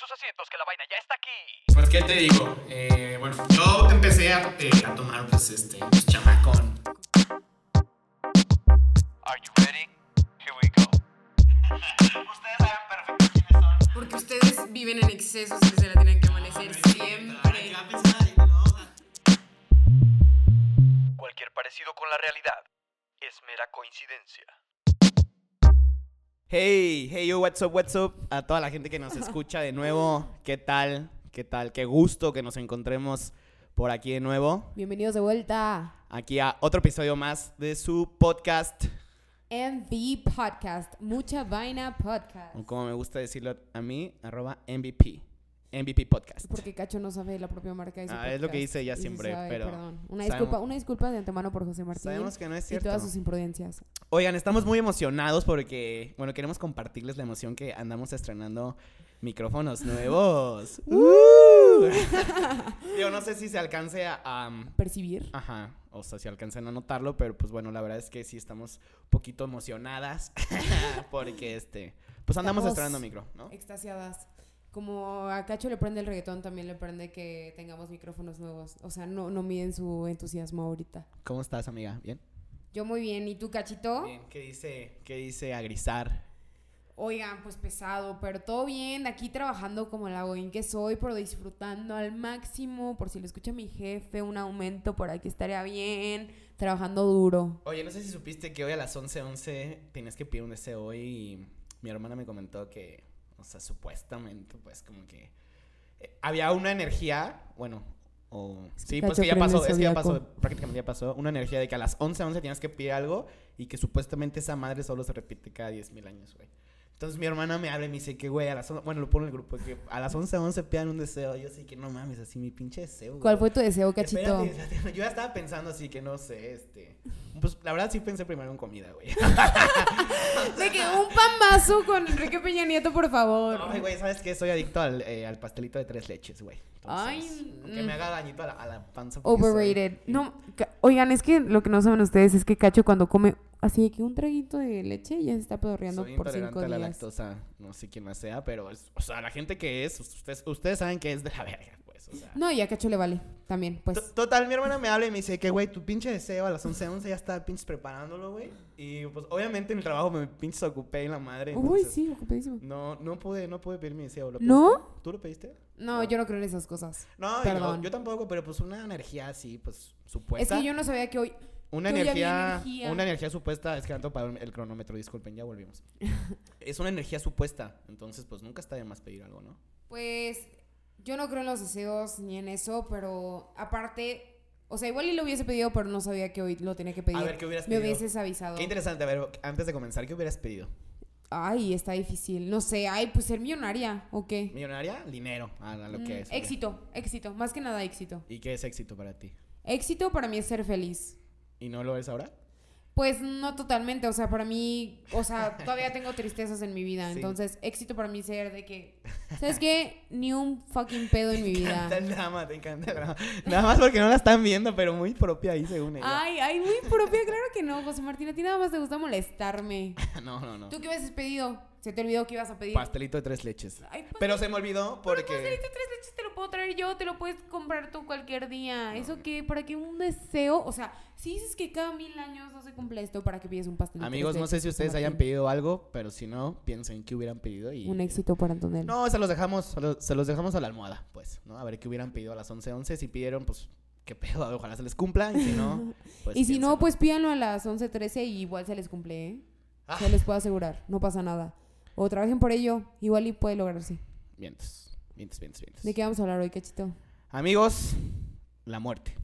sus asientos que la vaina ya está aquí. Pues, ¿qué te digo? Eh, bueno, yo empecé a, eh, a tomar, pues, este, pues, chamacón. Are you ready? Here we go. Ustedes saben perfecto quiénes son. Porque ustedes viven en excesos y se la tienen que amanecer siempre. Cualquier parecido con la realidad es mera coincidencia. Hey, hey, yo, what's up, what's up? A toda la gente que nos escucha de nuevo, ¿qué tal? ¿Qué tal? Qué gusto que nos encontremos por aquí de nuevo. Bienvenidos de vuelta. Aquí a otro episodio más de su podcast, MV Podcast. Mucha vaina podcast. o como me gusta decirlo a mí, arroba MVP. MVP Podcast. Porque Cacho no sabe la propia marca de su Ah, es lo que dice ella Y siempre, sabe, pero Perdón. Una sabemos- disculpa, una disculpa de antemano por José Martín. Sabemos que no es y cierto. todas sus imprudencias. Oigan, estamos muy emocionados porque, bueno, queremos compartirles la emoción que andamos estrenando micrófonos nuevos. ¡Uh! Yo no sé si se alcance a... a, Percibir. Ajá, o sea, si alcanzan a notarlo, pero pues bueno, la verdad es que sí estamos un poquito emocionadas porque este, pues andamos estrenando micro, ¿no? Extasiadas. Como a Cacho le prende el reggaetón, también le prende que tengamos micrófonos nuevos. O sea, no, no miden su entusiasmo ahorita. ¿Cómo estás, amiga? ¿Bien? Yo muy bien. ¿Y tú, Cachito? Bien, ¿qué dice, qué dice Agrizar? Oigan, pues pesado, pero todo bien. Aquí trabajando como la godín que soy, pero disfrutando al máximo. Por si lo escucha mi jefe, un aumento por aquí estaría bien. Trabajando duro. Oye, no sé si supiste que hoy a las 11:11 tenías que pedir un deseo y mi hermana me comentó que, o sea, supuestamente, pues como que eh, había una energía, bueno, o sí, pues que ya pasó, es que ya pasó, prácticamente ya pasó, una energía de que a las 11:11 tienes que pedir algo y que supuestamente esa madre solo se repite cada 10.000 años, güey. Entonces mi hermana me habla y me dice que, güey, a las on- bueno, lo pone en el grupo, que a las 11:11 pidan un deseo. Yo así que no mames, así mi pinche deseo. ¿Cuál fue tu deseo, Cachito? Espérate, espérate, yo ya estaba pensando así que no sé, este. Pues la verdad sí pensé primero en comida, güey. De que un pambazo con Enrique Peña Nieto, por favor. Ay, güey, ¿sabes qué? Soy adicto al, eh, al pastelito de tres leches, güey. Entonces, Ay, Que mm. me haga dañito a la, a la panza. porque soy- Overrated. No, oigan, es que lo que no saben ustedes es que Cacho cuando come así de que un traguito de leche ya se está pedorreando por cinco a la días. lactosa. No sé quién más sea, pero es, o sea, la gente que es, ustedes, ustedes saben que es de la verga, pues, o sea. No, y a Cacho le vale también, pues. T- Total, mi hermana me habla y me dice que, güey, tu pinche deseo a las 11.11 ya está pinches preparándolo, güey. Y pues obviamente en el trabajo me pinches ocupé en la madre. Uy, entonces, sí, ocupadísimo. No, no pude, no pude pedir mi deseo. ¿lo ¿No? ¿Tú lo pediste? No, yo no creo en esas cosas. No, Perdón. Yo, yo tampoco, pero pues una energía así, pues Es supuesta. que yo no sabía que hoy. Una energía, energía. una energía supuesta, es que ando para el cronómetro, disculpen, ya volvimos. es una energía supuesta, entonces pues nunca está de más pedir algo, ¿no? Pues yo no creo en los deseos ni en eso, pero aparte. O sea, igual y lo hubiese pedido, pero no sabía que hoy lo tenía que pedir. A ver, ¿qué hubieras Me pedido? hubieses avisado. Qué interesante, a ver, antes de comenzar, ¿qué hubieras pedido? Ay, está difícil. No sé, ay, pues ser millonaria, ¿o qué? ¿Millonaria? Dinero, a lo Mm, que es. éxito, éxito, más que nada éxito. ¿Y qué es éxito para ti? Éxito para mí es ser feliz. ¿Y no lo es ahora? Pues no totalmente, o sea, para mí, o sea, todavía tengo tristezas en mi vida, Sí. entonces éxito para mí ser de que, ¿sabes qué? Ni un fucking pedo en mi Me encanta vida. el drama, te encanta el drama. Nada más porque no la están viendo, pero muy propia ahí según ella. Ay, ay, muy propia, claro que no, José Martín, a ti nada más te gusta molestarme. No, no, no. ¿Tú qué hubieses pedido? ¿Se te olvidó que ibas a pedir? Pastelito de tres leches. Ay, pues, Pero se me olvidó porque... pastelito de tres leches te lo puedo traer yo, te lo puedes comprar tú cualquier día. ¿Eso qué? ¿Para qué un deseo? O sea, si dices que cada mil años no se cumple esto, ¿para qué pides un pastelito de Amigos, tres no sé si José ustedes hayan pedido algo, pero si no, piensen qué hubieran pedido y... Un éxito para Antonella. No, se los dejamos, se los, dejamos a la almohada, pues, ¿no? A ver qué hubieran pedido a las 11.11. Si pidieron, pues, qué pedo, ojalá se les cumpla. Y si no, pues... y si no, pues pídanlo a las 11.13 y igual se les cumple, ¿eh? Ah. Se les puedo asegurar, no pasa nada. O trabajen por ello, igual y puede lograrse. Mientes, mientes, mientes, mientes. ¿De qué vamos a hablar hoy, cachito? Amigos, la muerte.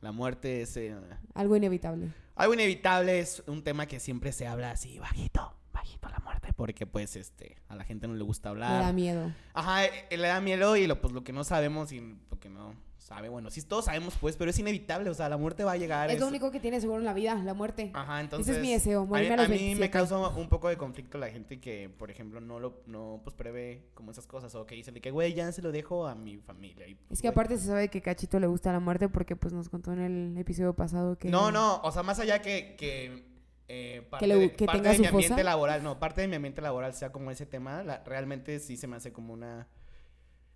La muerte es... eh, Algo inevitable. algo inevitable, es un tema que siempre se habla así, bajito, bajito la muerte. Porque, pues, este, a la gente no le gusta hablar. da miedo. Ajá, eh, le da miedo y lo, pues lo que no sabemos y lo que no sabe, bueno, sí todos sabemos pues, pero es inevitable, o sea, la muerte va a llegar. Es lo único que tiene seguro en la vida, la muerte. Ajá, entonces... Ese es mi deseo, morirme a los a mí me 27. causa un poco de conflicto la gente que, por ejemplo, no lo, no, pues, prevé como esas cosas, o que dicen de que, güey, ya se lo dejo a mi familia. y, Es que güey, aparte se sabe que Cachito le gusta la muerte porque pues nos contó en el episodio pasado que... No, no, o sea, más allá que, que eh, parte, le- que parte tenga de su mi ambiente fosa. laboral, no, parte de mi ambiente laboral sea como ese tema, la- realmente sí se me hace como una,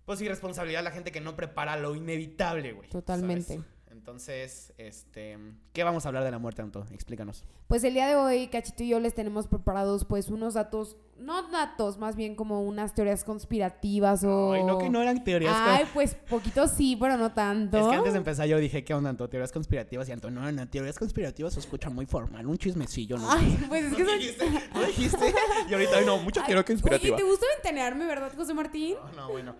pues irresponsabilidad la gente que no prepara lo inevitable, güey. Totalmente. ¿sabes? Entonces, este, ¿qué vamos a hablar de la muerte, Anto? Explícanos. Pues el día de hoy, Cachito y yo les tenemos preparados pues unos datos, no datos, más bien como unas teorías conspirativas o... Ay, no que no eran teorías Ay, pues poquito sí, pero no tanto. Es que antes de empezar yo dije, ¿qué onda, Anto? Teorías conspirativas y Anto, no, no, teorías conspirativas se escucha muy formal, un chismecillo, ¿no? Ay, pues es que ¿No dijiste? ¿No dijiste? Y ahorita, no, mucha Ay, teoría Oye, conspirativa. ¿te gusta ventanearme, verdad, José Martín? No, no, bueno.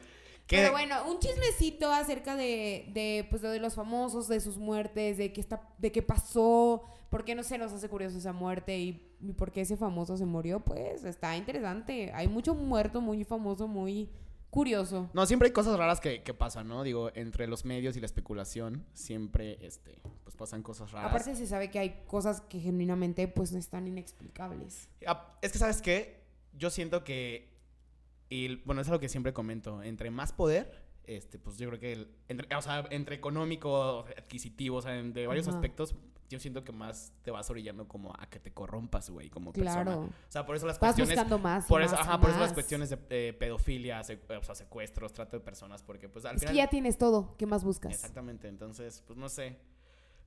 ¿Qué- Pero bueno, un chismecito acerca de, de, pues, de los famosos, de sus muertes, de qué, está, de qué pasó, por qué no se nos hace curioso esa muerte y, y por qué ese famoso se murió, pues está interesante. Hay mucho muerto muy famoso, muy curioso. No, siempre hay cosas raras que, que pasan, ¿no? Digo, entre los medios y la especulación, siempre, este, pues pasan cosas raras. Aparte se sabe que hay cosas que genuinamente pues no están inexplicables. Es que, ¿sabes qué? Yo siento que, y bueno, es algo que siempre comento, entre más poder, este, pues yo creo que, el- entre, o sea, entre económico, adquisitivo, o sea, de varios Ajá. aspectos, yo siento que más te vas orillando como a que te corrompas, güey, como Claro. persona. O sea, por eso las Vas cuestiones... buscando más. y Por eso, más ajá, por eso las cuestiones de eh, pedofilia, o sea, secuestros, trato de personas, porque pues al Es final... que ya tienes todo. ¿Qué más buscas? Exactamente, entonces, pues no sé.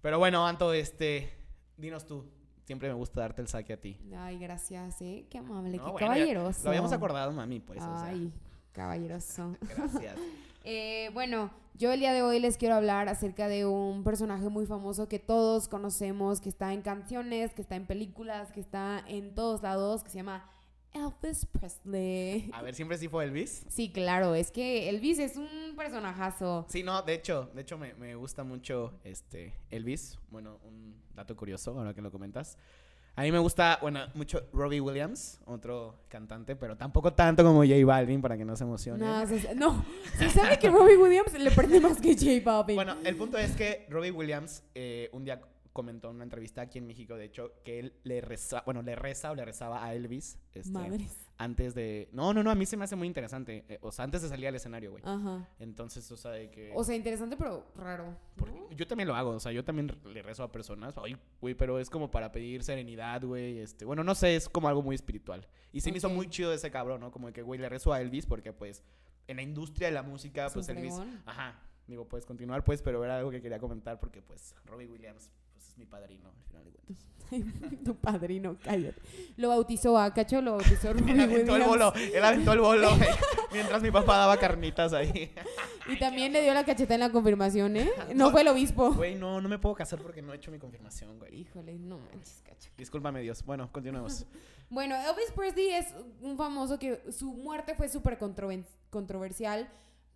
Pero bueno, Anto, este, dinos tú. Siempre me gusta darte el saque a ti. Ay, gracias, ¿eh? Qué amable, No, qué bueno, ya caballeroso. Lo habíamos acordado, mami, pues. o sea, Ay, caballeroso. gracias. Eh, bueno, yo el día de hoy les quiero hablar acerca de un personaje muy famoso que todos conocemos, que está en canciones, que está en películas, que está en todos lados, que se llama Elvis Presley. A ver, siempre sí fue Elvis. Sí, claro, es que Elvis es un personajazo. Sí, no, de hecho, de hecho me, me gusta mucho este Elvis. Bueno, un dato curioso, ahora que lo comentas. A mí me gusta, bueno, mucho Robbie Williams, otro cantante, pero tampoco tanto como J Balvin, para que no se emocione. No, se, no, se sabe que Robbie Williams le prende más que J Balvin. Bueno, el punto es que Robbie Williams eh, un día comentó en una entrevista aquí en México, de hecho, que él le reza, bueno, le reza o le rezaba a Elvis este, Madres. antes de... No, no, no, a mí se me hace muy interesante. eh, o sea, antes de salir al escenario, güey. Ajá. Entonces, o sea, de que... O sea, interesante, pero raro. yo también lo hago, o sea, yo también le rezo a personas, ay, güey, pero es como para pedir serenidad, güey, este, bueno, no sé, es como algo muy espiritual. Y se me hizo muy chido ese cabrón, ¿no? Como de que, güey, le rezo a Elvis porque, pues, en la industria de la música, Es pues, Elvis, ajá, digo, puedes continuar, pues, pero era algo que quería comentar porque, pues, Robbie Williams, es mi padrino, al final de cuentas. tu padrino, cállate. Lo bautizó a Cacho, lo bautizó Robbie Él aventó el bolo, él aventó el bolo, mientras mi papá daba carnitas ahí. Y también le dio la cacheta en la confirmación, ¿eh? No fue el obispo. Güey, no, no me puedo casar porque no he hecho mi confirmación, güey. Híjole, no manches, Cacho. Discúlpame, Dios. Bueno, continuemos. Bueno, Elvis Presley es un famoso que su muerte fue súper controversial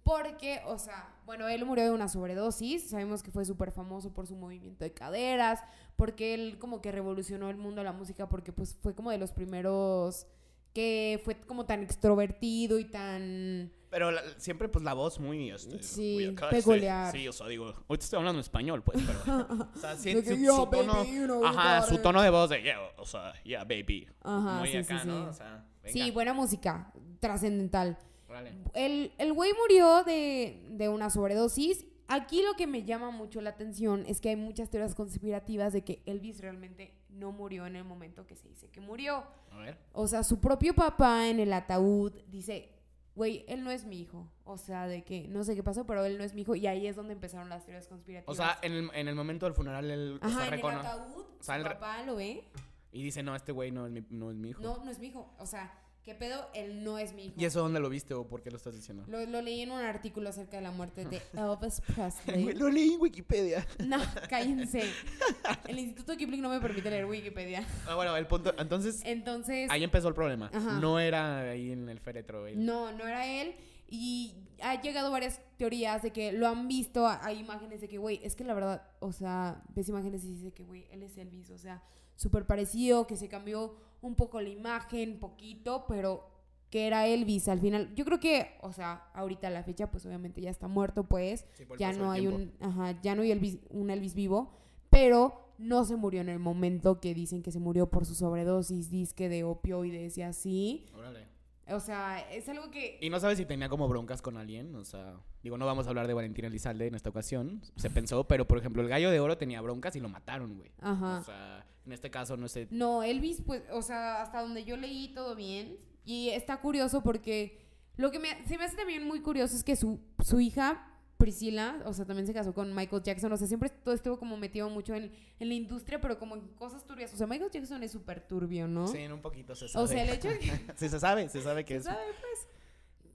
porque, o sea, bueno, él murió de una sobredosis, sabemos que fue súper famoso por su movimiento de caderas, porque él como que revolucionó el mundo de la música porque pues fue como de los primeros que fue como tan extrovertido y tan... Pero la- siempre, pues, la voz muy, este, Sí, acá, peculiar. Sí, sí, o sea, digo, ahorita estoy hablando en español, pues, pero... o sea, sí, su, "Yo, su tono... baby, you know, you ajá, su it". tono de voz de, yeah, o sea, yeah, baby. Ajá, muy sí, acá, sí, ¿no? sí. O sea, venga, Sí, buena música, trascendental. Órale. El, el güey murió de, de una sobredosis. Aquí lo que me llama mucho la atención es que hay muchas teorías conspirativas de que Elvis realmente no murió en el momento que se dice que murió. A ver. O sea, su propio papá en el ataúd dice, güey, él no es mi hijo. O sea, de que no sé qué pasó, pero él no es mi hijo. Y ahí es donde empezaron las teorías conspirativas. O sea, en el, en el momento del funeral, él Ajá, en el ataúd, o sea, su papá lo ve. Y dice, no, este güey no es mi, no es mi hijo. No, no es mi hijo. O sea, ¿qué pedo? Él no es mi hijo. ¿Y eso dónde lo viste o por qué lo estás diciendo? Lo, lo leí en un artículo acerca de la muerte de Elvis Presley. lo leí en Wikipedia. No, cállense. El Instituto Kipling no me permite leer Wikipedia. Ah, bueno, el punto... Entonces, Entonces, ahí empezó el problema. Ajá. No era ahí en el féretro. él. no, no era él. Y ha llegado varias teorías de que lo han visto. Hay imágenes de que, güey, es que la verdad, o sea, ves imágenes y dice que, güey, él es Elvis. O sea, súper parecido, que se cambió un poco la imagen, poquito, pero que era Elvis al final. Yo creo que, o sea, ahorita a la fecha, pues obviamente ya está muerto, pues. Sí, ya no hay tiempo. un, ajá, ya no hay Elvis, un Elvis vivo, pero no se murió en el momento que dicen que se murió por su sobredosis, disque de opioides y así. Órale. O sea, es algo que... Y no sabes si tenía como broncas con alguien, o sea, digo, no vamos a hablar de Valentina Elizalde en esta ocasión, se pensó, pero por ejemplo, el gallo de oro tenía broncas y lo mataron, güey. Ajá. O sea, en este caso, no sé. No, Elvis, pues, o sea, hasta donde yo leí todo bien. Y está curioso porque lo que me, se me hace también muy curioso es que su, su hija, Priscila, o sea, también se casó con Michael Jackson. O sea, siempre todo estuvo como metido mucho en, en la industria, pero como en cosas turbias. O sea, Michael Jackson es súper turbio, ¿no? Sí, en un poquito se sabe. O sea, el hecho de que... sí, se sabe, se sabe que es. ¿Sabe, pues?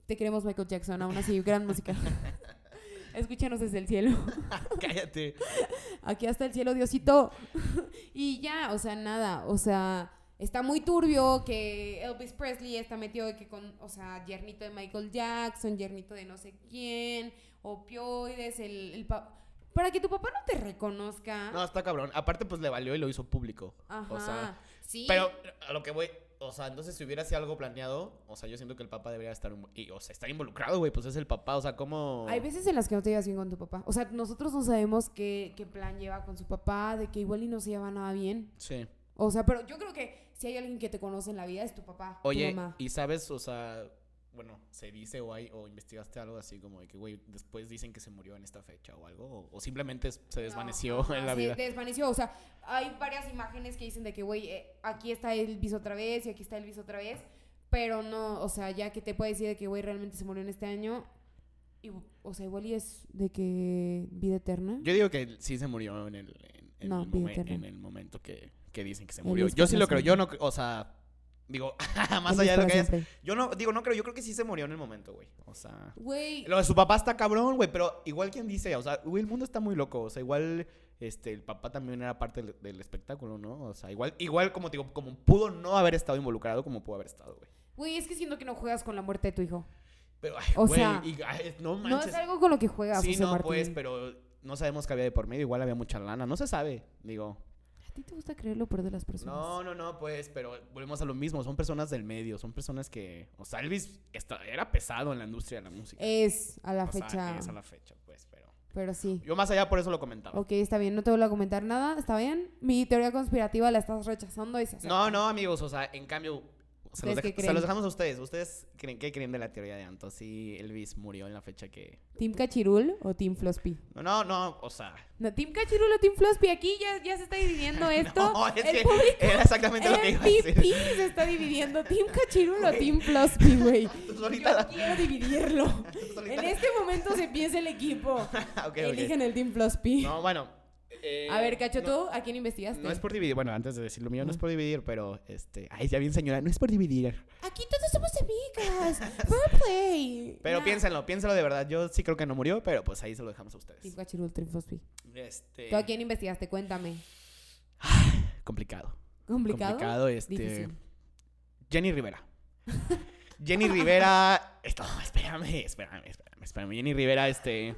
Te queremos, Michael Jackson. Aún así, gran música. Escúchanos desde el cielo. Cállate. Aquí hasta el cielo, Diosito. y ya, o sea, nada. O sea, está muy turbio que Elvis Presley está metido de que con, o sea, yernito de Michael Jackson, yernito de no sé quién, opioides, el, el pa- para que tu papá no te reconozca. No, está cabrón. Aparte, pues le valió y lo hizo público. Ajá. O sea, sí. pero a lo que voy, o sea, entonces si hubiera sido algo planeado, o sea, yo siento que el papá debería estar, y, o sea, estar involucrado, güey, pues es el papá, o sea, ¿cómo? Hay veces en las que no te llevas bien con tu papá. O sea, nosotros no sabemos qué, qué plan lleva con su papá, de que igual y no se lleva nada bien. Sí. O sea, pero yo creo que si hay alguien que te conoce en la vida es tu papá, Oye, tu mamá. y sabes, o sea, bueno, se dice o hay, o investigaste algo así como de que, güey, después dicen que se murió en esta fecha o algo, o, o simplemente se desvaneció No, en la se vida. desvaneció. O sea, hay varias imágenes que dicen de que, güey, eh, aquí está Elvis otra vez y aquí está Elvis otra vez. Pero no, o sea, ya que te puede decir de que, güey, realmente se murió en este año. Y, o sea, igual y es de que vida eterna. Yo digo que sí se murió en el, en, en No, el, momen- en el momento que, que dicen que se murió. Yo sí lo creo, yo no, o sea, digo, más allá de lo que es, siempre. yo no, digo, no creo, yo creo que sí se murió en el momento, güey. O sea, Güey, lo de su papá está cabrón, güey, pero igual quien dice, o sea, güey, el mundo está muy loco, o sea, igual este el papá también era parte del, del espectáculo, ¿no? O sea, igual igual como digo, como pudo no haber estado involucrado como pudo haber estado, güey. güey, es que siento que no juegas con la muerte de tu hijo. Pero ay, O güey, sea, y, ay, no No manches. es algo con lo que juegas, sí, José no, Martín. pues, pero no sabemos qué había de por medio, igual había mucha lana, no se sabe, digo. ¿A ti te gusta creer lo peor de las personas? No, no, no, pues, pero volvemos a lo mismo, son personas del medio, son personas que, o sea, Elvis está- era pesado en la industria de la música. Es a la O sea, fecha. es a la fecha, pues, pero Pero sí. yo más allá por eso lo comentaba. Ok, está bien, no te vuelvo a comentar nada, ¿está bien? Mi teoría conspirativa la estás rechazando y se acepta. No, no, amigos, o sea, en cambio, se los, dejamos a ustedes. ¿Ustedes creen, qué creen de la teoría de Anto? Si Elvis murió en la fecha que... ¿Team Cachirul o Team Flospy? No, no, no, o sea... No, ¿Team Cachirul o Team Flospy? Aquí ya, ya se está dividiendo esto. No, es el que público era exactamente lo que iba a decir. se está dividiendo. ¿Team Cachirul o Team Flospy, güey? Yo la- quiero dividirlo. En este momento se empieza el equipo. Ok, ok. Eligen el Team Flospy. No, bueno. Eh, a ver, Cacho, no- ¿tú a quién investigaste? No es por dividir, bueno, antes de decir lo mío, no es por dividir, pero este. Ay, ya bien, señora, no es por dividir. Aquí todos somos amigas. Fair play. Pero Nah. piénsenlo, piénsenlo de verdad. Yo sí creo que no murió, pero pues ahí se lo dejamos a Team ustedes. Cachirul, Team Flospy. Este. ¿Tú a quién investigaste? Cuéntame. Complicado. ¿Complicado? Complicado, este. Difícil. Jenny Rivera. Jenny Rivera. Esto, espérame, espérame, espérame, espérame. Jenny Rivera, este.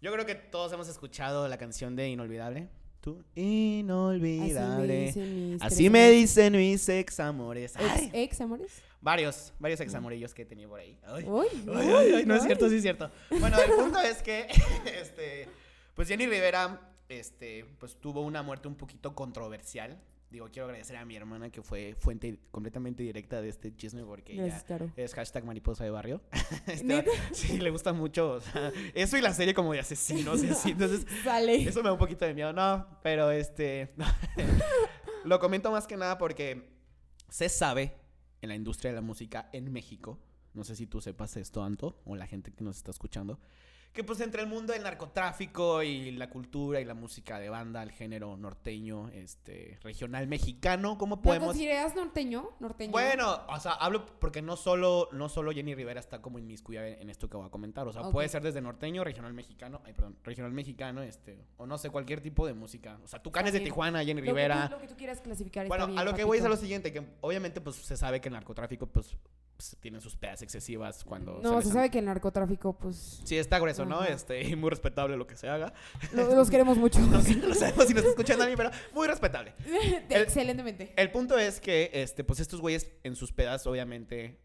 Yo creo que todos hemos escuchado la canción de Inolvidable. Tú, inolvidable. Así me dicen mis Así me dicen mis ex amores. Ex, Ay, ex amores. varios, varios ex amorillos que he tenido por ahí. Ay. Uy, Ay, ay, ay, no es cierto, sí es cierto. Bueno, el punto es que, este, pues Jenny Rivera, este, pues tuvo una muerte un poquito controversial. Digo, quiero agradecer a mi hermana que fue fuente completamente directa de este chisme porque ella es hashtag mariposa de barrio. Este, sí, le gusta mucho, o sea, eso y la serie como de asesinos y así. Entonces, Sale. eso me da un poquito de miedo, no, pero este, lo comento más que nada porque se sabe en la industria de la música en México, no sé si tú sepas esto, Anto, o la gente que nos está escuchando, que pues entre el mundo del narcotráfico y la cultura y la música de banda, el género norteño, este, regional mexicano, ¿cómo ¿Lo podemos...? consideras norteño? ¿Norteño? Bueno, o sea, hablo porque no solo, no solo Jenny Rivera está como inmiscuida en esto que voy a comentar. O sea, puede ser desde norteño, regional mexicano, ay, perdón, regional mexicano, este, o no sé, cualquier tipo de música. O sea, Tucanes de. Tijuana, Jenny Lo que, Rivera. tú, lo que tú quieras clasificar Bueno, bien, a lo que voy es a lo siguiente, que obviamente pues se sabe que el narcotráfico pues, pues, tiene sus pedas excesivas cuando... No, se sabe que el narcotráfico, pues... Sí, está grueso, ¿no? Este, y muy respetable lo que se haga. lo- los queremos mucho. No, no sabemos si nos está escuchando alguien, pero muy respetable. el- Excelentemente. El punto es que, este, pues estos güeyes en sus pedas, obviamente,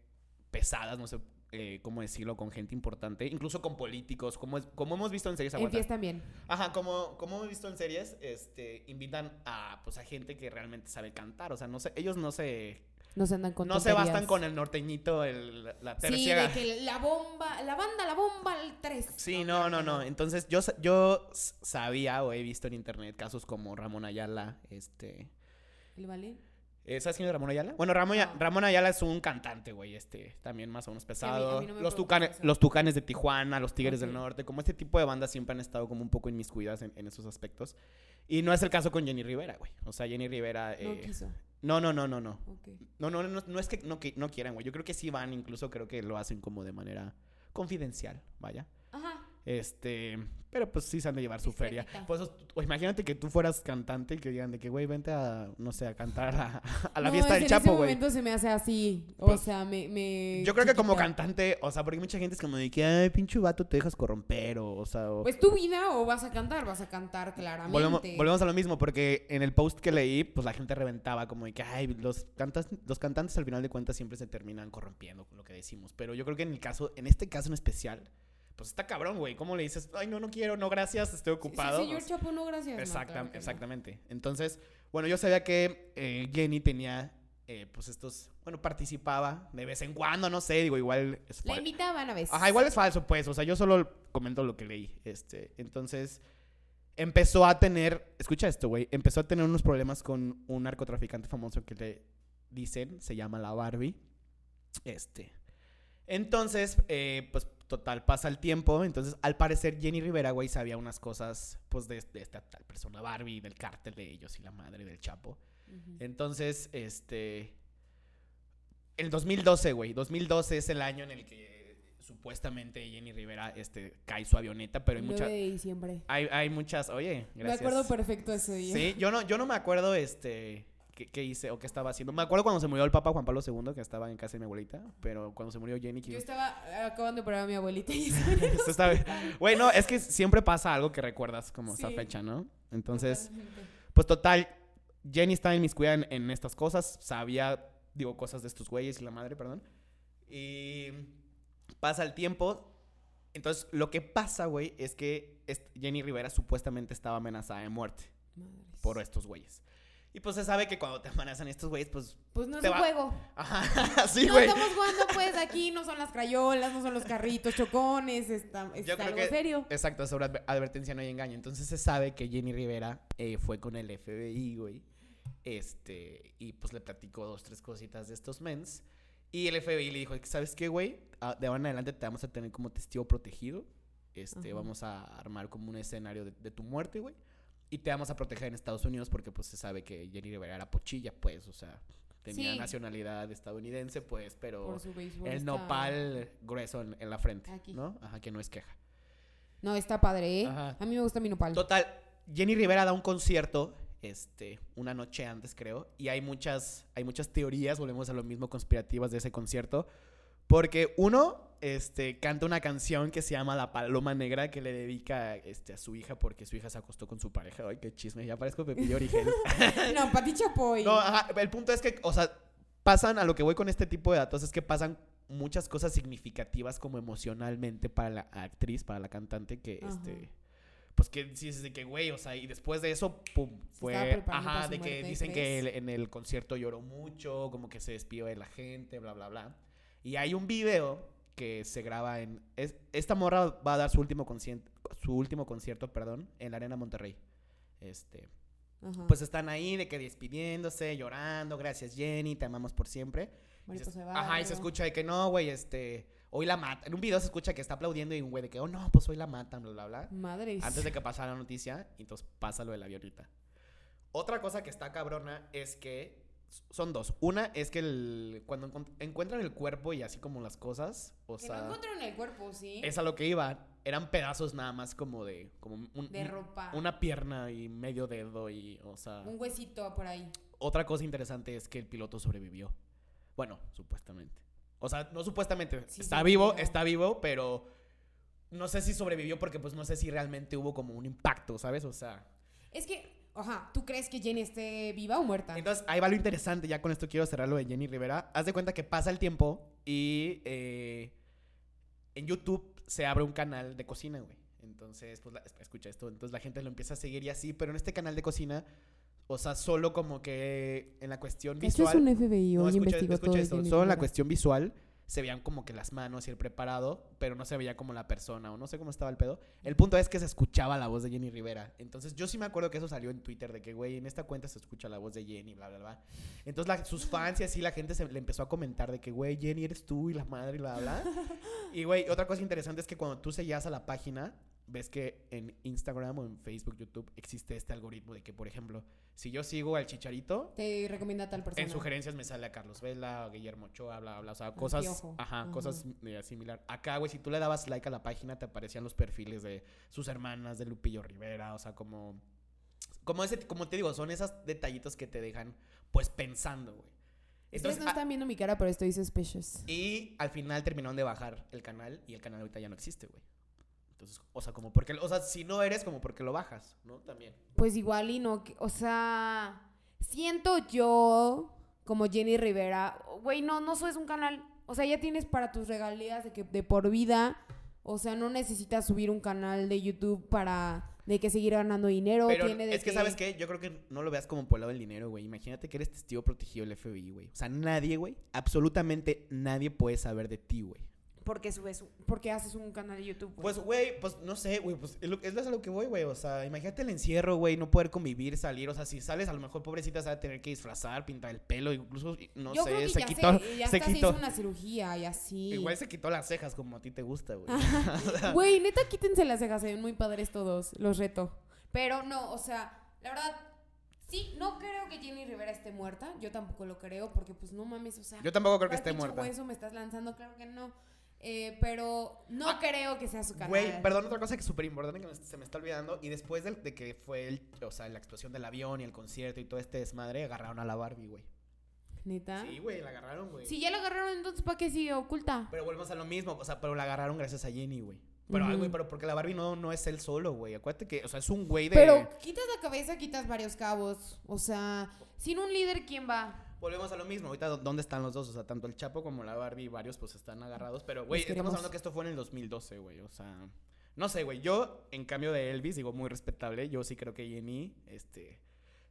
pesadas, no sé eh, cómo decirlo, con gente importante, incluso con políticos, como, es- como hemos visto en series En fiesta también. Ajá, como, como hemos visto en series, este, invitan a, pues, a gente que realmente sabe cantar, o sea, no sé, ellos no se... No se andan con no se bastan con el norteñito, el, la Sí, tercera. de que la bomba, la banda, la bomba, el 3. Sí, no, no, no. Entonces yo, yo sabía o he visto en internet casos como Ramón Ayala, este... ¿El vale? ¿eh, ¿Sabes quién es Ramón Ayala? Bueno, Ramón, No. Ramón Ayala es un cantante, güey, este, también más o menos pesado. a mí no me los, tucanes, los Tucanes de Tijuana, los Tigres del. Norte, como este tipo de bandas siempre han estado como un poco inmiscuidas en, en esos aspectos. Y no es el caso con Jenny Rivera, güey. O sea, Jenny Rivera... No eh, quiso. No, no, no, no, no. No, no, no, no es que no, que no quieran, güey. Yo creo que sí van, incluso creo que lo hacen como de manera confidencial, vaya. Este, pero pues sí se han de llevar su feria. Pues o- imagínate que tú fueras cantante y que digan de que, güey, vente a, no sé, a cantar a, a la No, fiesta es del en Chapo, ese güey. momento se me hace así. O Pues, sea, me. me Yo creo que como cantante, o sea, porque mucha gente es como de que, ay, pinche vato, te dejas corromper, o, o sea, o- Pues tu vida o vas a cantar, vas a cantar claramente. Volvemos, volvemos a lo mismo, porque en el post que leí, pues la gente reventaba como de que, ay, los, cantas, los cantantes al final de cuentas siempre se terminan corrompiendo con lo que decimos. Pero yo creo que en el caso, en este caso en especial, pues está cabrón, güey. ¿Cómo le dices, ay, no, no quiero, no, gracias, estoy Sí, ocupado? Sí, sea, Chapo, no, gracias. No, Exacta- claro que no. exactamente. Entonces, bueno, yo sabía que eh, Jenny tenía, eh, pues estos, bueno, participaba de vez en cuando, no sé, digo, igual es La invitaban a veces. Ajá, igual es falso, pues. O sea, yo solo comento lo que leí. Este, entonces, empezó a tener, escucha esto, güey, empezó a tener unos problemas con un narcotraficante famoso que le dicen, se llama la Barbie. Este. Entonces, eh, pues, total, pasa el tiempo. Entonces, al parecer, Jenny Rivera, güey, sabía unas cosas, pues, de, de esta tal persona Barbie, del cártel de ellos y la madre del Chapo. Entonces, este. El 2012, güey. 2012 es el año en el que supuestamente Jenny Rivera este, cae su avioneta, pero hay El 9 muchas. de diciembre. Hay, hay muchas. Oye, Me gracias. acuerdo perfecto ese día. Sí, yo no, yo no me acuerdo este. ¿Qué, qué hice o qué estaba haciendo? Me acuerdo cuando se murió el Papa Juan Pablo II, que estaba en casa de mi abuelita, pero cuando se murió Jenny, Yo estaba eh, acabando de operar a mi abuelita y Esto está- Güey, no, es que siempre pasa algo que recuerdas como esa Sí. fecha, ¿no? Entonces, Totalmente. Pues total, Jenny está inmiscuida en, en estas cosas, sabía, digo, cosas de estos güeyes y la madre, perdón. Y pasa el tiempo. Entonces, lo que pasa, güey, es que Jenny Rivera supuestamente estaba amenazada de muerte Madres. por estos güeyes. Y pues se sabe que cuando te amenazan estos güeyes, pues... Pues no es un va- juego. Ajá, sí, no estamos jugando, pues aquí no son las crayolas, no son los carritos chocones, está, es Yo creo algo que- serio. Exacto, sobre adver- advertencia no hay engaño. Entonces se sabe que Jenny Rivera eh, fue con el FBI, güey. Este, y pues le platicó dos, tres cositas de estos mens. Y el FBI le dijo, ¿sabes qué, güey? Ah, De ahora en adelante te vamos a tener como testigo protegido. Este, Ajá. vamos a armar como un escenario de, de tu muerte, güey. Y te vamos a proteger en Estados Unidos porque pues se sabe que Jenny Rivera era pochilla, pues, o sea, tenía Sí. nacionalidad estadounidense, pues, pero el está- nopal grueso en, en la frente, Aquí. ¿no? Ajá, que no es queja. No, está padre, ¿eh? Ajá. A mí me gusta mi nopal. Total, Jenny Rivera da un concierto, este, una noche antes creo, y hay muchas, hay muchas teorías, volvemos a lo mismo, conspirativas de ese concierto, porque uno, este, canta una canción que se llama La Paloma Negra que le dedica, este, a su hija porque su hija se acostó con su pareja. Ay, qué chisme, ya parezco Pepillo Origel. no, Pati Chapoy. no, ajá, el punto es que, o sea, pasan, a lo que voy con este tipo de datos es que pasan muchas cosas significativas como emocionalmente para la actriz, para la cantante, que, Ajá. este, pues que dices de que, güey, o sea, y después de eso, pum, fue, ajá, de que dicen que él en el concierto lloró mucho, como que se despidió de la gente, bla, bla, bla. Y hay un video que se graba en, es- esta morra va a dar su último concierto, su último concierto, perdón, en la Arena Monterrey. Este, Ajá. pues están ahí de que despidiéndose, llorando, gracias Jenny, te amamos por siempre. Y Mariposa se- de ajá, y se escucha de que no, güey, este, hoy la matan. En un video se escucha que está aplaudiendo y un güey de que, oh no, pues hoy la matan, bla, bla, bla. Madres. Antes de que pasara la noticia, y entonces pasa lo de la avioneta. Otra cosa que está cabrona es que son dos. Una es que el- cuando encuentran el cuerpo y así como las cosas, o Que sea, no encontraron el cuerpo, ¿sí? es a lo que iba. Eran pedazos nada más como de, como un- De un- ropa. una pierna y medio dedo y, o sea, Un huesito por ahí. otra cosa interesante es que el piloto sobrevivió. Bueno, supuestamente. O sea, no supuestamente. Sí está vivo, está vivo, pero no sé si sobrevivió porque pues no sé si realmente hubo como un impacto, ¿sabes? O sea, Es que, ajá, ¿tú crees que Jenny esté viva o muerta? entonces ahí va lo interesante, ya con esto quiero cerrar lo de Jenny Rivera. Haz de cuenta que pasa el tiempo y eh, en YouTube se abre un canal de cocina, güey. Entonces, pues, la- escucha esto, entonces la gente lo empieza a seguir y así, pero en este canal de cocina O sea, solo como que en la cuestión Esto es visual. un FBI, No, hoy escucha- investigó escucha todo. esto, Solo en la cuestión visual se veían como que las manos y el preparado, pero no se veía como la persona o no sé cómo estaba el pedo. El punto es que se escuchaba la voz de Jenny Rivera. Entonces yo sí me acuerdo que eso salió en Twitter de que, güey, en esta cuenta se escucha la voz de Jenny, bla, bla, bla. Entonces la- sus fans y así la gente se le empezó a comentar de que, güey, Jenny eres tú y la madre y bla, bla. y, güey, otra cosa interesante es que cuando tú sellas a la página, ves que en Instagram o en Facebook, YouTube, existe este algoritmo de que, por ejemplo, si yo sigo al chicharito, Te recomienda a tal persona. en sugerencias me sale a Carlos Vela, a Guillermo Ochoa, bla, bla, o sea, cosas, ajá, cosas eh, similar. Acá, güey, si tú le dabas like a la página, te aparecían los perfiles de sus hermanas, de Lupillo Rivera, o sea, como, como ese, como te digo, son esos detallitos que te dejan, pues, pensando, güey. Ustedes Entonces, no ah, están viendo mi cara, pero estoy suspicious. y al final terminaron de bajar el canal y el canal ahorita ya no existe, güey. Entonces, o sea, como porque, o sea, si no eres, como porque lo bajas, ¿no? También. Pues igual y no, o sea, siento yo como Jenny Rivera, güey, no, no subes un canal, o sea, ya tienes para tus regalías de que de por vida, o sea, no necesitas subir un canal de YouTube para de que seguir ganando dinero, Pero tiene de es que, ¿sabes qué? Yo creo que no lo veas como por el lado del dinero, güey. Imagínate que eres testigo protegido del FBI, güey. O sea, nadie, güey, absolutamente nadie puede saber de ti, güey. Porque subes, porque haces un canal de YouTube. Pues, güey, pues no sé, güey, pues es lo, es a lo que voy, güey. O sea, imagínate el encierro, güey, no poder convivir, salir. O sea, si sales, a lo mejor pobrecita se va a tener que disfrazar, pintar el pelo, incluso, no yo sé, creo que se ya quitó. se, ya se hasta se quitó. hizo una cirugía y así. Igual se quitó las cejas como a ti te gusta, güey. Güey, neta, quítense las cejas, se ven muy padres todos, los reto. Pero no, o sea, la verdad, sí, no creo que Jenny Rivera esté muerta. Yo tampoco lo creo, porque pues no mames, o sea. Yo tampoco creo que ¿cuál esté muerta. hueso me estás lanzando? Claro que no. Eh, pero no Ah, creo que sea su canal. Güey, perdón, otra cosa que es súper importante que me- se me está olvidando. Y después de, que fue el, o sea, la explosión del avión y el concierto y todo este desmadre, agarraron a la Barbie, güey. ¿Neta? Sí, güey, la agarraron, güey. Si ya la agarraron, entonces ¿para qué sigue oculta? Pero volvemos a lo mismo, o sea, pero la agarraron gracias a Jenny, güey. Pero, ay, Ujú. güey, pero porque la Barbie no, no es él solo, güey. Acuérdate que, o sea, es un güey de... Pero quitas la cabeza, quitas varios cabos. O sea, sin un líder, ¿quién va? Volvemos a lo mismo. Ahorita, ¿dó- ¿dónde están los dos? O sea, tanto el Chapo como la Barbie, varios, pues, están agarrados. Pero, güey, estamos hablando que esto fue en el 2012, güey. O sea, no sé, güey. Yo, en cambio de Elvis, digo, muy respetable. Yo sí creo que Jenny, este,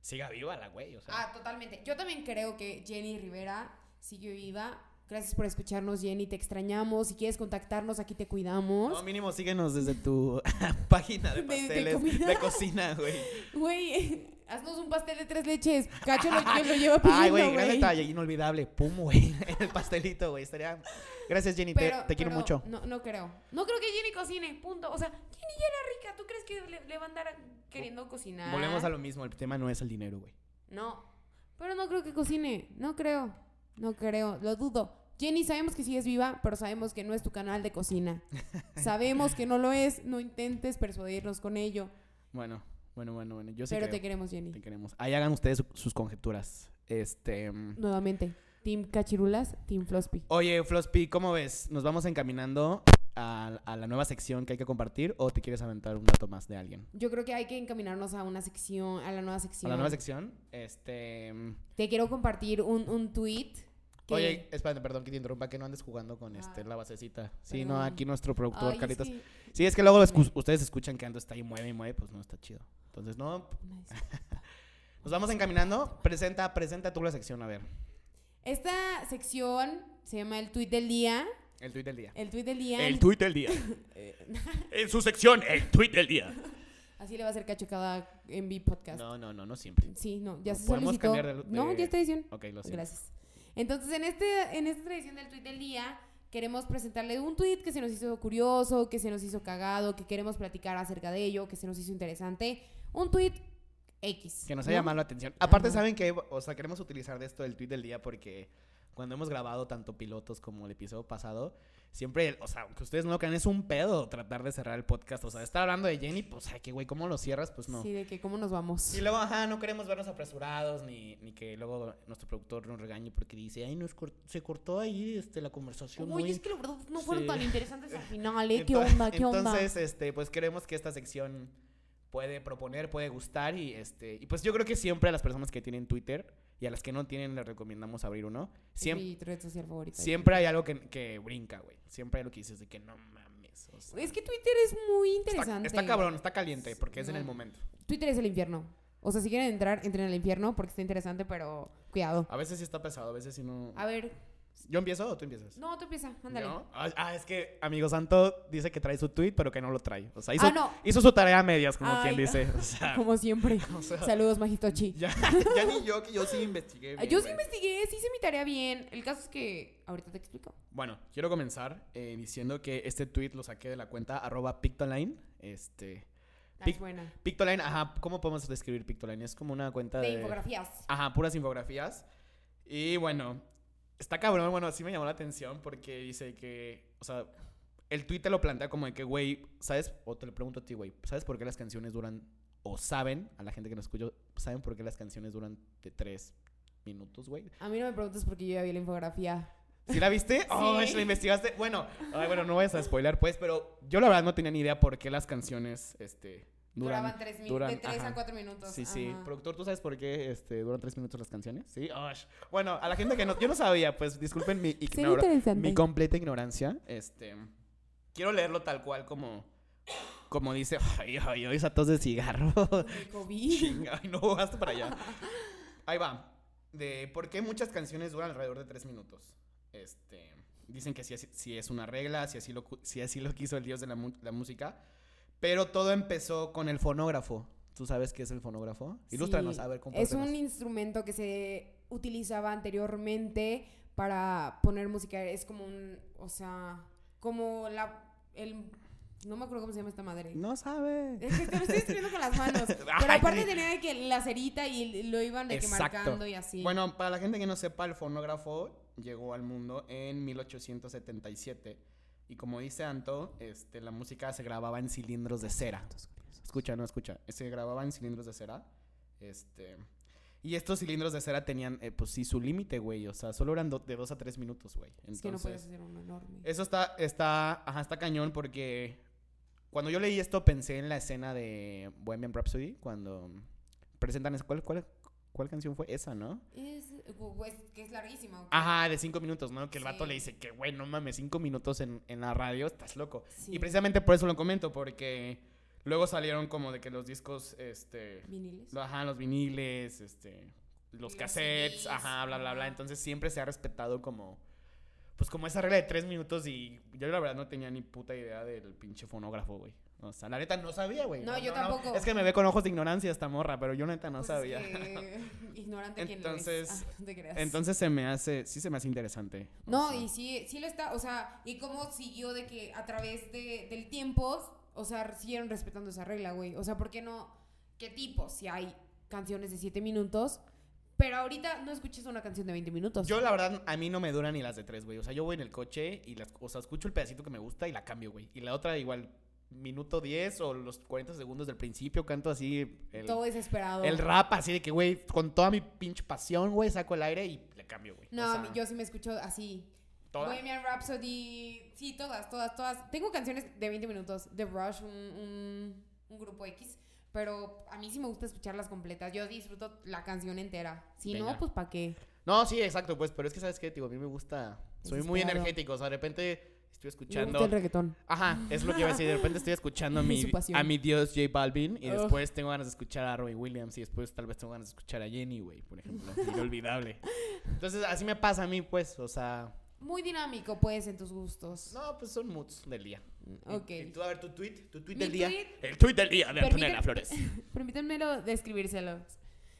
siga viva la güey, o sea. Ah, totalmente. Yo también creo que Jenny Rivera sigue viva. Gracias por escucharnos, Jenny. Te extrañamos. Si quieres contactarnos, aquí te cuidamos. No, mínimo síguenos desde tu página de De- de pasteles, de, comida. cocina, güey. Güey, haznos un pastel de tres leches. Cacho lo, que lo lleva pidiendo, Ay, güey, gran detalle, inolvidable. Pum, güey. El pastelito, güey. Estaría. Gracias, Jenny. te- Pero- te, quiero pero mucho. No, no creo. No creo que Jenny cocine, punto. O sea, Jenny ya era rica. ¿Tú crees que le, le va a andar queriendo cocinar? Volvemos a lo mismo. El tema no es el dinero, güey. No. Pero no creo que cocine. No creo. No creo. Lo dudo. Jenny, sabemos que sigues viva, pero sabemos que no es tu canal de cocina. sabemos que no lo es. No intentes persuadirnos con ello. Bueno, bueno, bueno, bueno. Yo sí pero creo. te queremos, Jenny. Te queremos. Ahí hagan ustedes su- sus conjeturas. Este. mm, Nuevamente. Team Cachirulas, Team Flospy. Oye, Flospy, ¿cómo ves? ¿Nos vamos encaminando a, a la nueva sección que hay que compartir o te quieres aventar un dato más de alguien? Yo creo que hay que encaminarnos a una sección, a la nueva A sección. la nueva sección. Este. mm, Te quiero compartir un, un tweet. Que... Oye, espérate, perdón que te interrumpa, que no andes jugando con este, Ah, la basecita. Sí, perdón. no, aquí nuestro productor, es Carlitos. que- Sí, es que luego escu- ustedes escuchan que Ando está ahí mueve y mueve, pues no está chido. Entonces, no, nos vamos encaminando. Presenta, presenta tú la sección, a ver. Esta sección se llama el tweet del día. El tweet del día. El tweet del día. El tuit del día. Eh, En su sección, el tuit del día. Así le va a hacer cacho cada MV podcast. No, no, no, no siempre. Sí, no, ya No, se podemos solicitó. cambiar de- No, de- ya está edición. Ok, lo siento. Gracias. Entonces, en, este, en esta edición del tweet del día, queremos presentarle un tweet que se nos hizo curioso, que se nos hizo cagado, que queremos platicar acerca de ello, que se nos hizo interesante. Un tweet X. Que nos ¿no? haya llamado la atención. Aparte, Ajá. ¿saben que O sea, queremos utilizar de esto el tweet del día porque cuando hemos grabado tanto pilotos como el episodio pasado, siempre, o sea, aunque ustedes no lo crean, es un pedo tratar de cerrar el podcast. O sea, estar hablando de Jenny, pues, ay, que güey, ¿cómo lo cierras? Pues no. Sí, de que cómo nos vamos. Y luego, ajá, no queremos vernos apresurados, ni, ni que luego nuestro productor nos regañe porque dice, ay, nos cort- se cortó ahí este, la conversación. Oye, muy... es que la verdad no fueron Sí. tan interesantes al final, ¿eh? ¿Qué onda? ¿Qué onda? Entonces, este, pues queremos que esta sección puede proponer, puede gustar y este y pues yo creo que siempre a las personas que tienen Twitter y a las que no tienen les recomendamos abrir uno. Siempre, mi red social favorita. siempre hay algo que, que brinca, güey. Siempre hay algo que dices de que no mames. o sea, Es que Twitter es muy interesante. está cabrón, está caliente porque es en el momento. Twitter es el infierno. O sea, si quieren entrar, entren al infierno porque está interesante, pero cuidado. A veces sí está pesado, a veces sí no. A ver, ¿Yo empiezo o tú empiezas? no, tú empieza, ándale. ¿No? Ah, ah, es que amigo santo dice que trae su tweet, pero que no lo trae. O sea, hizo, Ah, no. hizo su tarea a medias, como Ay, quien dice. O sea, Como siempre. o sea, Saludos, Majitochi. ya, ya ni yo, que yo sí investigué. bien, Yo sí investigué, sí hice mi tarea bien. El caso es que ahorita te explico. Bueno, quiero comenzar eh, diciendo que este tweet lo saqué de la cuenta arroba Pictoline. Este. Ah, Pic- es buena. Pictoline, ajá, ¿cómo podemos describir Pictoline? Es como una cuenta de... De infografías. Ajá, puras infografías. Y bueno, está cabrón, bueno, sí me llamó la atención porque dice que, o sea, el tweet te lo plantea como de que, güey, ¿sabes? O te lo pregunto a ti, güey, ¿sabes por qué las canciones duran, o saben, a la gente que nos escucha, ¿saben por qué las canciones duran de tres minutos, güey? A mí no me preguntes porque yo ya vi la infografía. ¿Sí la viste? Oh, Sí. ¿la investigaste? Bueno, ay, bueno, no vayas a spoiler, pues, pero yo la verdad no tenía ni idea por qué las canciones, este, duran... Duraban tres duran- de 3 ajá. a 4 minutos. Sí, sí. Ajá. Productor, ¿tú sabes por qué este, duran tres minutos las canciones? Sí. Osh. Bueno, a la gente que no... Yo no sabía, pues disculpen mi, interesante. mi completa ignorancia. Este... Quiero leerlo tal cual como... Como dice... Ay, ay, ay, esa tos de cigarro. El COVID. Chinga, Ay, no, hasta para allá. Ahí va. De por qué muchas canciones duran alrededor de tres minutos. Este... Dicen que si es, si es una regla, si así, lo, si así lo quiso el dios de la música. Pero todo empezó con el fonógrafo. ¿Tú sabes qué es el fonógrafo? Ilústranos, Sí, a ver, Es compártenos. un instrumento que se utilizaba anteriormente para poner música. Es como un, o sea, como la, el, no me acuerdo cómo se llama esta madre. No sabe. Es que te lo estoy escribiendo con las manos. Pero aparte tenía que la cerita y lo iban de que marcando y así. Bueno, para la gente que no sepa, el fonógrafo llegó al mundo en 1877. Y como dice Anto, este, la música se grababa en cilindros de cera. Escucha, no escucha. Se grababa en cilindros de cera. Este. Y estos cilindros de cera tenían, eh, pues sí, su límite, güey. O sea, solo eran do- de dos a tres minutos, güey. es que no Entonces, puedes hacer uno enorme. Eso está, está, ajá, está cañón porque cuando yo leí esto pensé en la escena de Bohemian Rhapsody cuando presentan, ¿cuál, cuál, cuál canción fue? Esa, ¿no? Es, pues, que es larguísima. Ajá, de cinco minutos, ¿no? Que el vato Sí. le dice que, güey, no mames, cinco minutos en, en la radio, estás loco. Sí. Y precisamente por eso lo comento, porque luego salieron como de que los discos, este, Viniles. ajá, los viniles, este, los Los cassettes, CDs, ajá, bla, bla, bla. Entonces siempre se ha respetado como, pues como esa regla de tres minutos y yo la verdad no tenía ni puta idea del pinche fonógrafo, güey. O sea, la neta no sabía, güey. No, yo tampoco. Es que me ve con ojos de ignorancia esta morra, pero yo neta no Pues es sabía. que, ignorante es. Entonces- Ah, no te creas. Entonces se me hace, sí se me hace interesante. O No, sea, y sí, sí lo está, o sea, y cómo siguió de que a través de, del tiempo, o sea, siguieron respetando esa regla, güey. O sea, ¿por qué no? ¿Qué tipo? Si hay canciones de 7 minutos, pero ahorita no escuchas una canción de 20 minutos. Yo, la verdad, a mí no me duran ni las de tres, güey. O sea, yo voy en el coche y las, o sea, escucho el pedacito que me gusta y la cambio, güey. Y la otra, igual, minuto 10 o los 40 segundos del principio, canto así el, Todo desesperado. el rap, así de que, güey, con toda mi pinche pasión, güey, saco el aire y le cambio, güey. No, O sea, yo sí me escucho así. ¿toda? Bohemian Rhapsody, sí, todas, todas, todas. Tengo canciones de 20 minutos, The Rush, un, un, un grupo X, pero a mí sí me gusta escucharlas completas. Yo disfruto la canción entera. Si Venga. no, pues ¿para qué? No, sí, exacto, pues, pero es que, ¿sabes qué? Digo, a mí me gusta, soy muy energético, o sea, de repente estoy Me escuchando... el reggaetón. Ajá, es lo que iba a decir. De repente estoy escuchando a mi, a dios J Balvin y después tengo ganas de escuchar a Robbie Williams y después tal vez tengo ganas de escuchar a Jenny, güey, por ejemplo. Inolvidable. Entonces, así me pasa a mí, pues, o sea... Muy dinámico, pues, en tus gustos. No, pues son moods del día. Y- Ok. Y, tú, a ver, tu tweet, tu tweet del día. tweet, El tuit del día de Antonella Flores. Permítanmelo describírselos.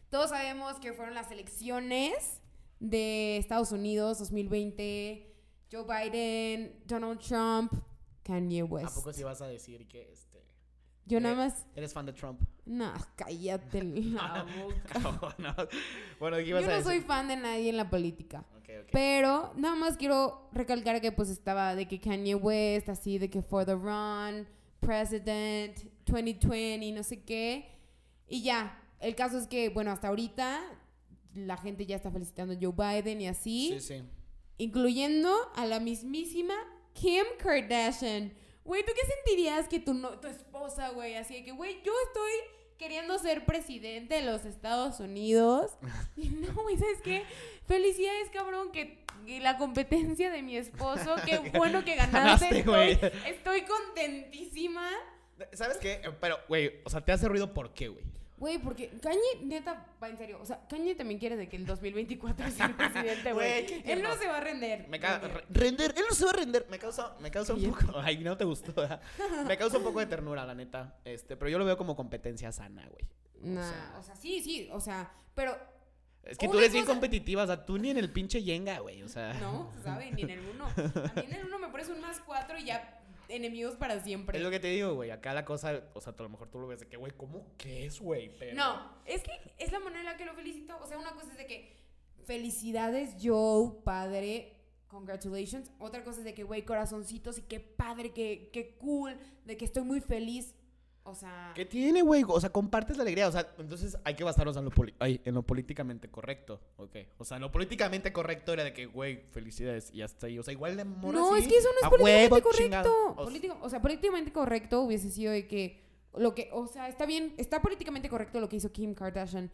Todos sabemos que fueron las elecciones de Estados Unidos 2020. Joe Biden, Donald Trump, Kanye ¿A West. poco sí vas a decir que este, Yo eh, nada más... eres fan de Trump? No, cállate la boca. No, no. Bueno, ¿qué Yo ibas a no decir? soy fan de nadie en la política. Ok, ok. Pero nada más quiero recalcar que pues estaba de que Kanye West, así de que for the run, president, 2020, no sé qué. Y ya, el caso es que, bueno, hasta ahorita la gente ya está felicitando a Joe Biden y así, Sí, sí. Incluyendo a la mismísima Kim Kardashian. Güey, ¿tú qué sentirías que tu, no- tu esposa, güey, así de que, güey, yo estoy queriendo ser presidente de los Estados Unidos? Y no, güey, ¿sabes qué? Felicidades, cabrón, que, que la competencia de mi esposo, qué bueno que ganaste. Ganaste, güey. Estoy, estoy contentísima. ¿Sabes qué? Pero, güey, o sea, te hace ruido ¿por qué, güey? Güey, porque Kanye, neta, va en serio. O sea, Kanye también quiere de que el 2024 sea el presidente, Güey, Él no se va a render. Me ca- Render. re- render, él no se va a render. Me causa, me causa un poco. Ay, no te gustó. ¿verdad? Me causa un poco de ternura, la neta. Este, pero yo lo veo como competencia sana, güey. Nah, sea- o sea, sí, sí, o sea, pero Es que Una tú eres bien competitiva, o sea, tú ni en el pinche Yenga, güey. O sea. no, se sabe, ni en el uno. A mí en el uno me pones un más cuatro y ya enemigos para siempre. Es lo que te digo, güey. Acá la cosa, o sea, a lo mejor tú lo ves de que, güey, ¿cómo que es, güey? Pero... No, es que es la manera en la que lo felicito. O sea, una cosa es de que felicidades, Joe, padre, congratulations. Otra cosa es de que, güey, corazoncitos y qué padre, qué, qué cool, de que estoy muy feliz. O sea, ¿Qué tiene, güey? O sea, compartes la alegría. O sea, entonces hay que basarnos en lo, poli- ay, en lo políticamente correcto. Ok. O sea, lo políticamente correcto era de que, güey, felicidades y hasta ahí. O sea, igual de amor no, así, es que eso no es políticamente huevo, correcto. O Político- o sea, políticamente correcto hubiese sido de que lo que, o sea, está bien, está políticamente correcto lo que hizo Kim Kardashian,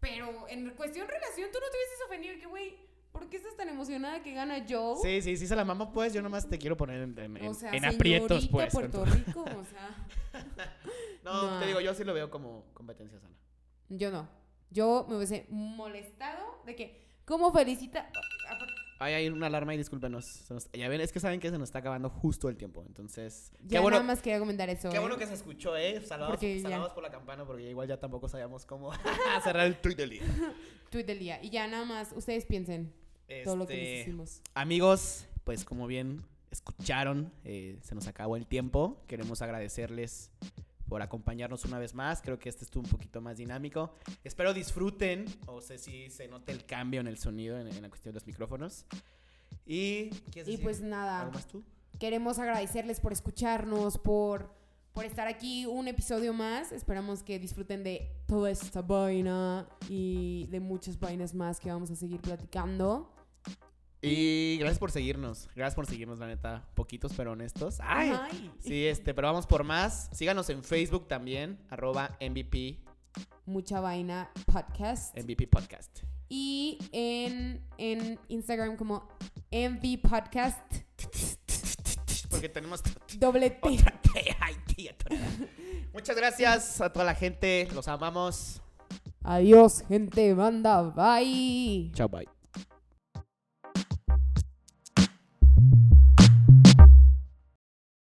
pero en cuestión relación tú no te hubieses ofendido que, güey, ¿por qué estás tan emocionada que gana Joe? Sí, sí, sí, se la mama, pues. Yo nomás te quiero poner en, en- O sea, en aprietos, pues. Puerto Rico, o sea, No, No. te digo, yo sí lo veo como competencia sana. yo no. Yo me hubiese molestado de que, ¿cómo felicita? Ay, hay una alarma y discúlpenos. Nos- ya ven, es que saben que se nos está acabando justo el tiempo. Entonces, Ya qué bueno, nada más quería comentar eso. qué ¿eh? bueno que se escuchó, ¿eh? Saludos por la campana porque igual ya tampoco sabíamos cómo cerrar el tweet del día. Tweet del día. Y ya nada más, ustedes piensen todo lo que les Este, hicimos. Amigos, pues como bien escucharon, eh, se nos acabó el tiempo. Queremos agradecerles por acompañarnos una vez más. Creo que este estuvo un poquito más dinámico. Espero disfruten, o sé si se note el cambio en el sonido en, en la cuestión de los micrófonos. Y, ¿quieres Y decir pues nada. algo más tú? Queremos agradecerles por escucharnos, por, por estar aquí un episodio más. Esperamos que disfruten de toda esta vaina y de muchas vainas más que vamos a seguir platicando. Y gracias por seguirnos. Gracias por seguirnos, la neta. Poquitos pero honestos. ¡Ay! Ay. Sí, este, pero vamos por más. Síganos en Facebook también, arroba MVP, Mucha vaina podcast. MVP Podcast. Y en, en Instagram como MV Podcast. Porque tenemos Doble T. otra T. Ay, tía, tonta. Muchas gracias a toda la gente. Los amamos. Adiós, gente, banda. Bye. Chao, bye.